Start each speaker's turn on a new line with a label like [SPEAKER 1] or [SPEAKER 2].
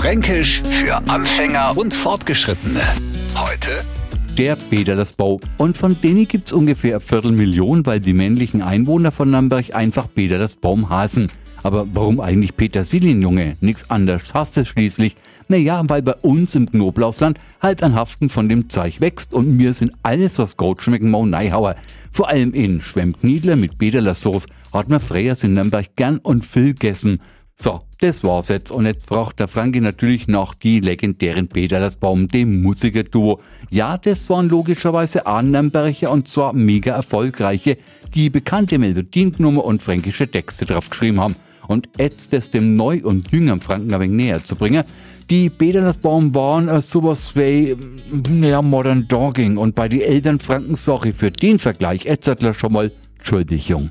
[SPEAKER 1] Fränkisch für Anfänger und Fortgeschrittene. Heute
[SPEAKER 2] der Bau. Und von denen gibt's ungefähr eine Viertelmillion, weil die männlichen Einwohner von Nürnberg einfach Baum hasen. Aber warum eigentlich Petersilien, Junge? Nix anderes hast du schließlich. Naja, weil bei uns im Knoblauchsland halt ein Haften von dem Zeug wächst und mir sind alles, was gut schmecken, mau Neihauer. Vor allem in Schwemmkniedler mit Bederlersauce hat man Freyers in Nürnberg gern und viel gegessen. So, das war's jetzt. Und jetzt braucht der Franke natürlich noch die legendären Baum, dem Musikerduo. Ja, das waren logischerweise Annenberger und zwar mega erfolgreiche, die bekannte Melodiennummer und fränkische Texte drauf geschrieben haben. Und jetzt das dem neu und jüngeren Franken ein wenig näher zu bringen, die Baum waren äh, sowas wie, ja, Modern Dogging. Und bei den Eltern Franken, sorry für den Vergleich, jetzt schon mal Entschuldigung.